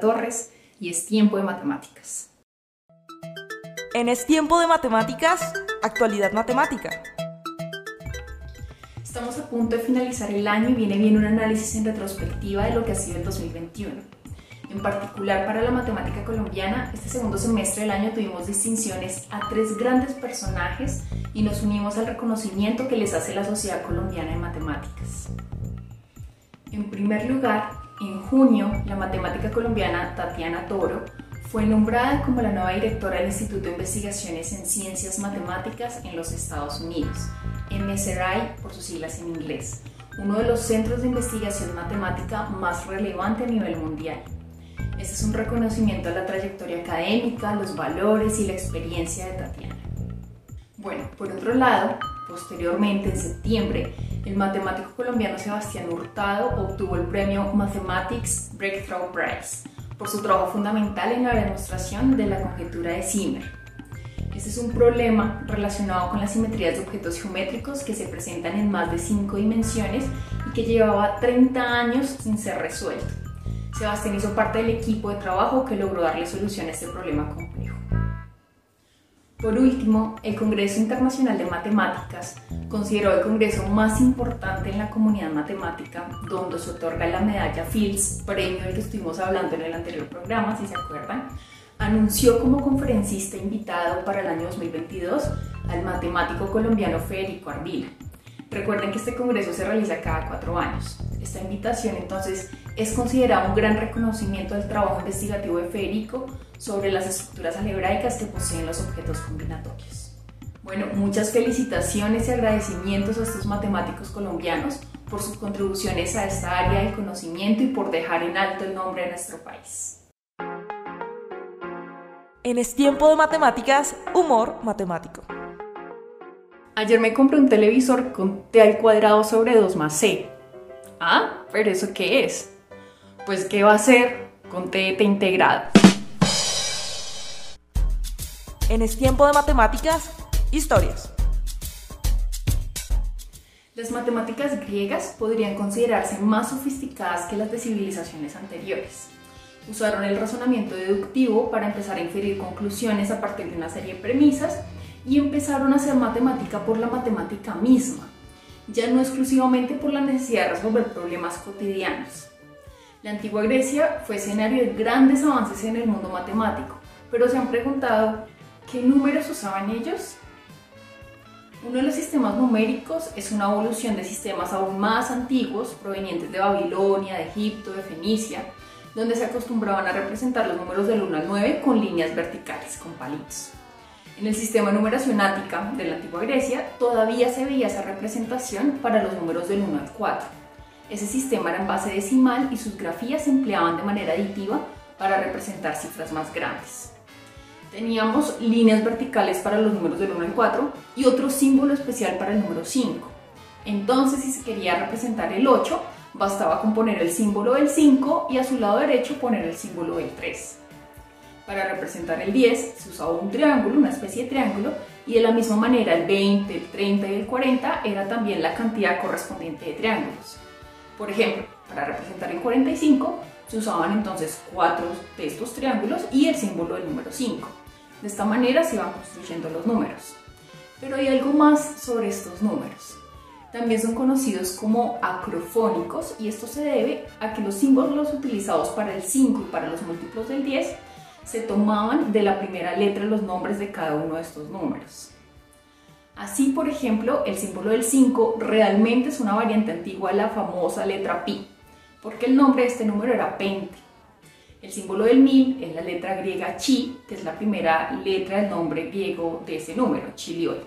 Torres y es tiempo de matemáticas. En Es tiempo de matemáticas, actualidad matemática. Estamos a punto de finalizar el año y viene bien un análisis en retrospectiva de lo que ha sido el 2021. En particular para la matemática colombiana, este segundo semestre del año tuvimos distinciones a tres grandes personajes y nos unimos al reconocimiento que les hace la Sociedad Colombiana de Matemáticas. En primer lugar, en junio, la matemática colombiana Tatiana Toro fue nombrada como la nueva directora del Instituto de Investigaciones en Ciencias Matemáticas en los Estados Unidos, MSRI por sus siglas en inglés, uno de los centros de investigación matemática más relevante a nivel mundial. Este es un reconocimiento a la trayectoria académica, los valores y la experiencia de Tatiana. Bueno, por otro lado, posteriormente, en septiembre, el matemático colombiano Sebastián Hurtado obtuvo el premio Mathematics Breakthrough Prize por su trabajo fundamental en la demostración de la conjetura de Zimmer. Este es un problema relacionado con las simetrías de objetos geométricos que se presentan en más de 5 dimensiones y que llevaba 30 años sin ser resuelto. Sebastián hizo parte del equipo de trabajo que logró darle solución a este problema complejo. Por último, el Congreso Internacional de Matemáticas, consideró el congreso más importante en la comunidad matemática, donde se otorga la medalla Fields, premio del que estuvimos hablando en el anterior programa, si se acuerdan, anunció como conferencista invitado para el año 2022 al matemático colombiano Federico Ardila. Recuerden que este congreso se realiza cada cuatro años. Esta invitación entonces es considerada un gran reconocimiento del trabajo investigativo de Federico sobre las estructuras algebraicas que poseen los objetos combinatorios. Bueno, muchas felicitaciones y agradecimientos a estos matemáticos colombianos por sus contribuciones a esta área del conocimiento y por dejar en alto el nombre de nuestro país. En Es Tiempo de Matemáticas, humor matemático. Ayer me compré un televisor con t al cuadrado sobre 2 más c. Ah, pero ¿eso qué es? Pues ¿qué va a ser con t integrado? En Es Tiempo de Matemáticas, historias. Las matemáticas griegas podrían considerarse más sofisticadas que las de civilizaciones anteriores. Usaron el razonamiento deductivo para empezar a inferir conclusiones a partir de una serie de premisas y empezaron a hacer matemática por la matemática misma, ya no exclusivamente por la necesidad de resolver problemas cotidianos. La antigua Grecia fue escenario de grandes avances en el mundo matemático, pero se han preguntado, ¿qué números usaban ellos? Uno de los sistemas numéricos es una evolución de sistemas aún más antiguos provenientes de Babilonia, de Egipto, de Fenicia, donde se acostumbraban a representar los números del 1 al 9 con líneas verticales, con palitos. En el sistema numeración ática de la antigua Grecia todavía se veía esa representación para los números del 1 al 4. Ese sistema era en base decimal y sus grafías se empleaban de manera aditiva para representar cifras más grandes. Teníamos líneas verticales para los números del 1 al 4 y otro símbolo especial para el número 5. Entonces, si se quería representar el 8, bastaba con poner el símbolo del 5 y a su lado derecho poner el símbolo del 3. Para representar el 10 se usaba un triángulo, una especie de triángulo, y de la misma manera el 20, el 30 y el 40 era también la cantidad correspondiente de triángulos. Por ejemplo, para representar el 45 se usaban entonces cuatro de estos triángulos y el símbolo del número 5. De esta manera se iban construyendo los números. Pero hay algo más sobre estos números. También son conocidos como acrofónicos y esto se debe a que los símbolos utilizados para el 5 y para los múltiplos del 10 se tomaban de la primera letra los nombres de cada uno de estos números. Así, por ejemplo, el símbolo del 5 realmente es una variante antigua de la famosa letra pi, porque el nombre de este número era pente. El símbolo del 1000 es la letra griega chi, que es la primera letra del nombre griego de ese número, chilioi.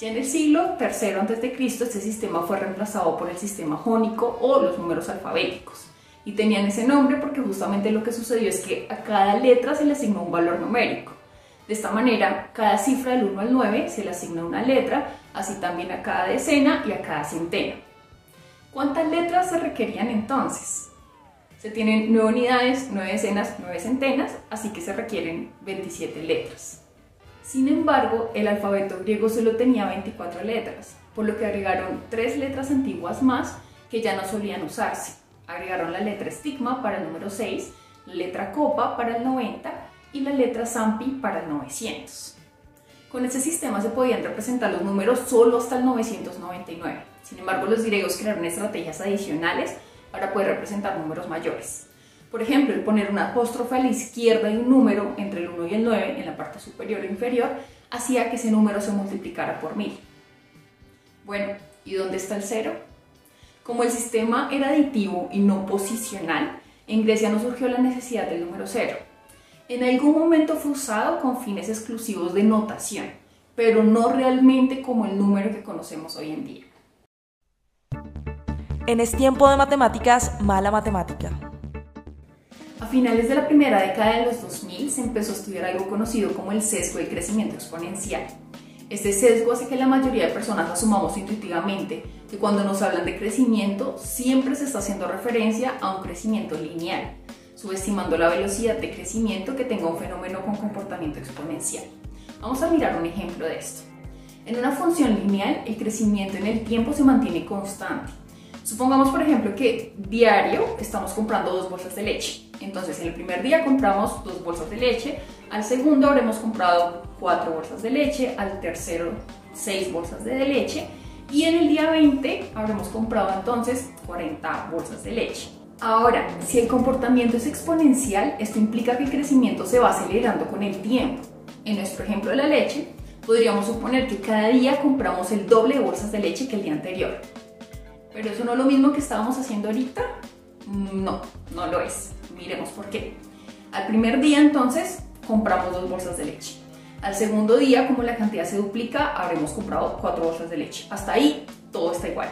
Ya en el siglo III a.C., este sistema fue reemplazado por el sistema jónico o los números alfabéticos y tenían ese nombre porque justamente lo que sucedió es que a cada letra se le asignó un valor numérico. De esta manera, cada cifra del 1 al 9 se le asigna una letra, así también a cada decena y a cada centena. ¿Cuántas letras se requerían entonces? Se tienen 9 unidades, 9 decenas, 9 centenas, así que se requieren 27 letras. Sin embargo, el alfabeto griego solo tenía 24 letras, por lo que agregaron 3 letras antiguas más que ya no solían usarse agregaron la letra estigma para el número 6, la letra copa para el 90 y la letra zampi para el 900. Con este sistema se podían representar los números solo hasta el 999. Sin embargo, los griegos crearon estrategias adicionales para poder representar números mayores. Por ejemplo, el poner una apóstrofe a la izquierda y un número entre el 1 y el 9 en la parte superior o inferior hacía que ese número se multiplicara por 1000. Bueno, ¿y dónde está el cero? Como el sistema era aditivo y no posicional, en Grecia no surgió la necesidad del número cero. En algún momento fue usado con fines exclusivos de notación, pero no realmente como el número que conocemos hoy en día. En Es Tiempo de Matemáticas, Mala Matemática. A finales de la primera década de los 2000 se empezó a estudiar algo conocido como el sesgo de crecimiento exponencial. Este sesgo hace que la mayoría de personas asumamos intuitivamente que cuando nos hablan de crecimiento siempre se está haciendo referencia a un crecimiento lineal, subestimando la velocidad de crecimiento que tenga un fenómeno con comportamiento exponencial. Vamos a mirar un ejemplo de esto. En una función lineal, el crecimiento en el tiempo se mantiene constante. Supongamos, por ejemplo, que diario estamos comprando dos bolsas de leche. Entonces, en el primer día compramos dos bolsas de leche, al segundo habremos comprado cuatro bolsas de leche, al tercero seis bolsas de leche y en el día 20 habremos comprado entonces 40 bolsas de leche. Ahora, si el comportamiento es exponencial, esto implica que el crecimiento se va acelerando con el tiempo. En nuestro ejemplo de la leche, podríamos suponer que cada día compramos el doble de bolsas de leche que el día anterior. ¿Pero eso no es lo mismo que estábamos haciendo ahorita? No, no lo es. Miremos por qué. Al primer día entonces compramos dos bolsas de leche. Al segundo día, como la cantidad se duplica, habremos comprado cuatro bolsas de leche. Hasta ahí todo está igual.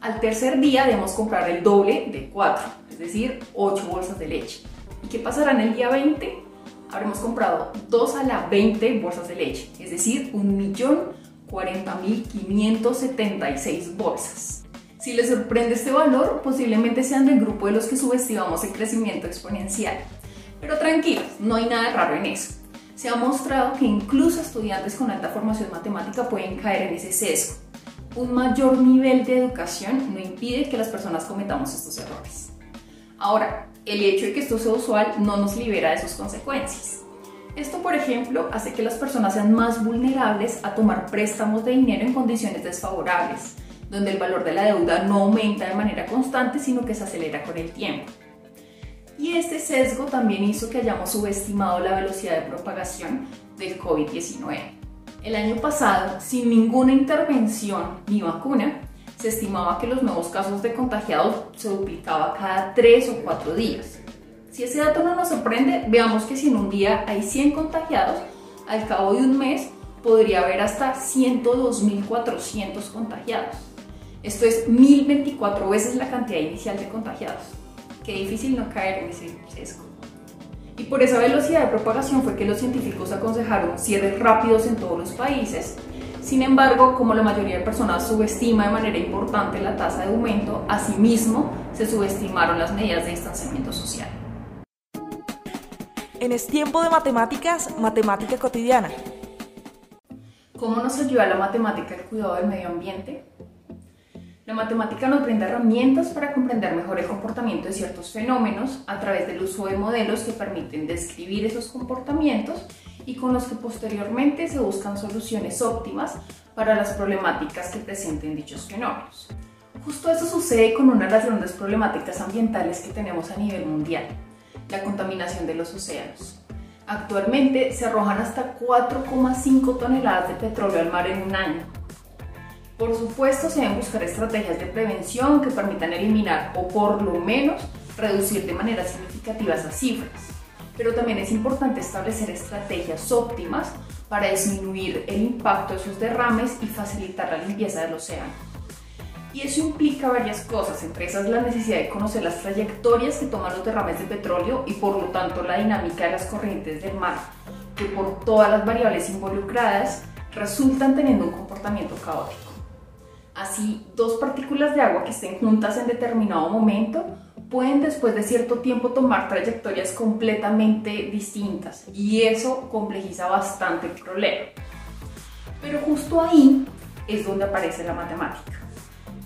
Al tercer día debemos comprar el doble de 4, es decir, 8 bolsas de leche. ¿Y qué pasará en el día 20? Habremos comprado 2 a la 20 bolsas de leche, es decir, 1.040.576 bolsas. Si les sorprende este valor, posiblemente sean del grupo de los que subestimamos el crecimiento exponencial. Pero tranquilos, no hay nada raro en eso. Se ha mostrado que incluso estudiantes con alta formación matemática pueden caer en ese sesgo un mayor nivel de educación no impide que las personas cometamos estos errores. Ahora, el hecho de que esto sea usual no nos libera de sus consecuencias. Esto, por ejemplo, hace que las personas sean más vulnerables a tomar préstamos de dinero en condiciones desfavorables, donde el valor de la deuda no aumenta de manera constante, sino que se acelera con el tiempo. Y este sesgo también hizo que hayamos subestimado la velocidad de propagación del COVID-19. El año pasado, sin ninguna intervención ni vacuna, se estimaba que los nuevos casos de contagiados se duplicaba cada 3 o 4 días. Si ese dato no nos sorprende, veamos que si en un día hay 100 contagiados, al cabo de un mes podría haber hasta 102.400 contagiados. Esto es 1024 veces la cantidad inicial de contagiados. Qué difícil no caer en ese sesgo. Y por esa velocidad de propagación fue que los científicos aconsejaron cierres rápidos en todos los países. Sin embargo, como la mayoría de personas subestima de manera importante la tasa de aumento, asimismo se subestimaron las medidas de distanciamiento social. En Es Tiempo de Matemáticas, Matemática Cotidiana. ¿Cómo nos ayuda la matemática el cuidado del medio ambiente? La matemática nos brinda herramientas para comprender mejor el comportamiento de ciertos fenómenos a través del uso de modelos que permiten describir esos comportamientos y con los que posteriormente se buscan soluciones óptimas para las problemáticas que presenten dichos fenómenos. Justo eso sucede con una de las grandes problemáticas ambientales que tenemos a nivel mundial, la contaminación de los océanos. Actualmente se arrojan hasta 4,5 toneladas de petróleo al mar en un año, por supuesto, se deben buscar estrategias de prevención que permitan eliminar o por lo menos reducir de manera significativa esas cifras. Pero también es importante establecer estrategias óptimas para disminuir el impacto de esos derrames y facilitar la limpieza del océano. Y eso implica varias cosas, entre esas la necesidad de conocer las trayectorias que toman los derrames de petróleo y por lo tanto la dinámica de las corrientes del mar, que por todas las variables involucradas resultan teniendo un comportamiento caótico. Así, dos partículas de agua que estén juntas en determinado momento pueden después de cierto tiempo tomar trayectorias completamente distintas y eso complejiza bastante el problema. Pero justo ahí es donde aparece la matemática.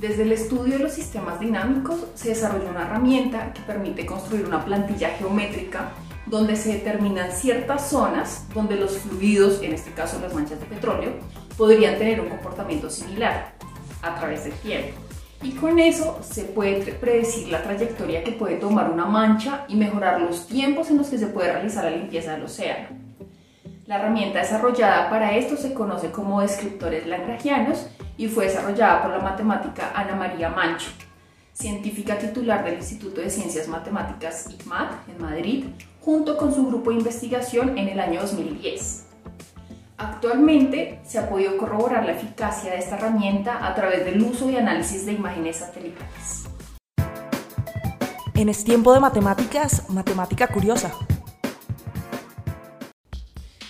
Desde el estudio de los sistemas dinámicos se desarrolló una herramienta que permite construir una plantilla geométrica donde se determinan ciertas zonas donde los fluidos, en este caso las manchas de petróleo, podrían tener un comportamiento similar a través del tiempo. Y con eso se puede predecir la trayectoria que puede tomar una mancha y mejorar los tiempos en los que se puede realizar la limpieza del océano. La herramienta desarrollada para esto se conoce como descriptores lagrangianos y fue desarrollada por la matemática Ana María Mancho, científica titular del Instituto de Ciencias Matemáticas ICMAT en Madrid, junto con su grupo de investigación en el año 2010. Actualmente se ha podido corroborar la eficacia de esta herramienta a través del uso y análisis de imágenes satelitales. En Es Tiempo de Matemáticas, Matemática Curiosa.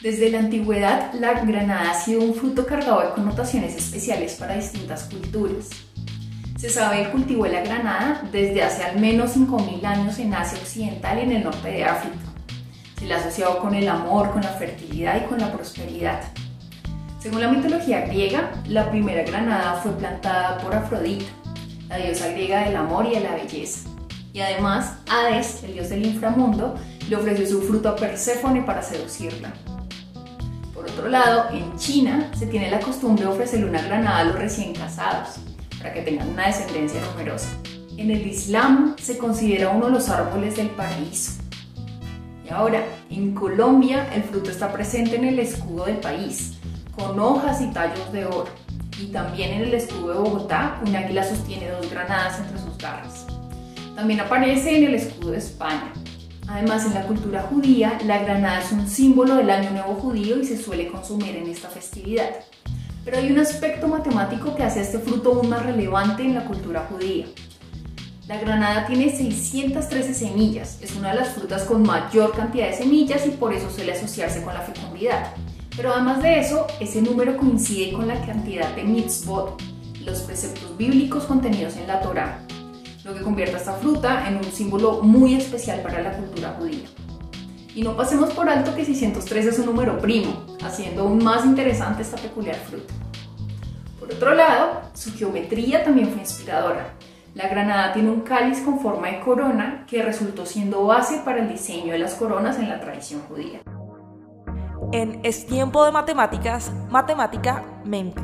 Desde la antigüedad, la granada ha sido un fruto cargado de connotaciones especiales para distintas culturas. Se sabe el cultivo de la granada desde hace al menos 5.000 años en Asia Occidental y en el norte de África. Se le ha asociado con el amor, con la fertilidad y con la prosperidad. Según la mitología griega, la primera granada fue plantada por Afrodita, la diosa griega del amor y de la belleza. Y además, Hades, el dios del inframundo, le ofreció su fruto a Perséfone para seducirla. Por otro lado, en China se tiene la costumbre de ofrecerle una granada a los recién casados, para que tengan una descendencia numerosa. En el Islam se considera uno de los árboles del paraíso. Ahora, en Colombia el fruto está presente en el escudo del país, con hojas y tallos de oro. Y también en el escudo de Bogotá, un águila sostiene dos granadas entre sus garras. También aparece en el escudo de España, Además, en la cultura judía, la granada es un símbolo del Año Nuevo judío y se suele consumir en esta festividad. Pero hay un aspecto matemático que hace este fruto aún más relevante en la cultura judía. La granada tiene 613 semillas, es una de las frutas con mayor cantidad de semillas y por eso suele asociarse con la fecundidad. Pero además de eso, ese número coincide con la cantidad de mitzvot, los preceptos bíblicos contenidos en la Torá, lo que convierte a esta fruta en un símbolo muy especial para la cultura judía. Y no pasemos por alto que 603 es un número primo, haciendo aún más interesante esta peculiar fruta. Por otro lado, su geometría también fue inspiradora. La granada tiene un cáliz con forma de corona que resultó siendo base para el diseño de las coronas en la tradición judía. En Es tiempo de matemáticas, matemática mente.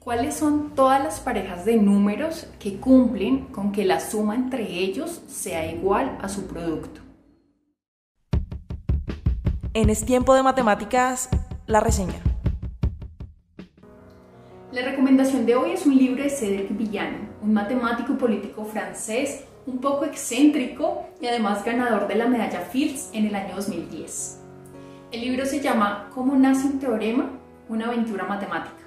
¿Cuáles son todas las parejas de números que cumplen con que la suma entre ellos sea igual a su producto? En Es tiempo de matemáticas, la reseña. La recomendación de hoy es un libro de Cédric Villani, un matemático político francés un poco excéntrico y además ganador de la medalla Fields en el año 2010. El libro se llama ¿Cómo nace un teorema? Una aventura matemática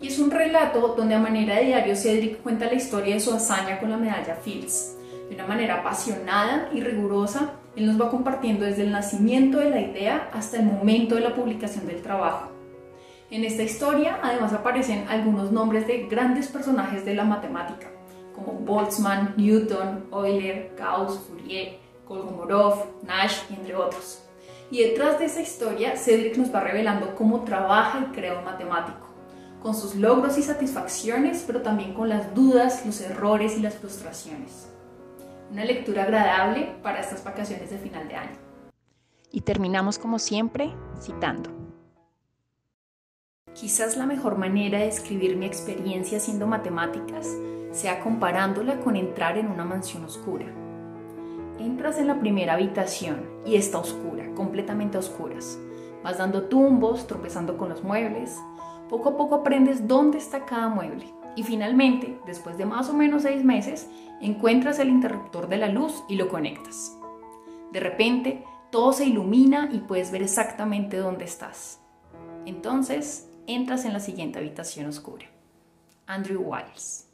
y es un relato donde a manera de diario Cedric cuenta la historia de su hazaña con la medalla Fields. De una manera apasionada y rigurosa, él nos va compartiendo desde el nacimiento de la idea hasta el momento de la publicación del trabajo. En esta historia además aparecen algunos nombres de grandes personajes de la matemática, como Boltzmann, Newton, Euler, Gauss, Fourier, Kolmogorov, Nash, entre otros. Y detrás de esa historia, Cedric nos va revelando cómo trabaja y crea un matemático con sus logros y satisfacciones, pero también con las dudas, los errores y las frustraciones. Una lectura agradable para estas vacaciones de final de año. Y terminamos como siempre citando. Quizás la mejor manera de escribir mi experiencia haciendo matemáticas sea comparándola con entrar en una mansión oscura. Entras en la primera habitación y está oscura, completamente oscuras. Vas dando tumbos, tropezando con los muebles, poco a poco aprendes dónde está cada mueble y finalmente, después de más o menos seis meses, encuentras el interruptor de la luz y lo conectas. De repente, todo se ilumina y puedes ver exactamente dónde estás. Entonces, entras en la siguiente habitación oscura. Andrew Wiles.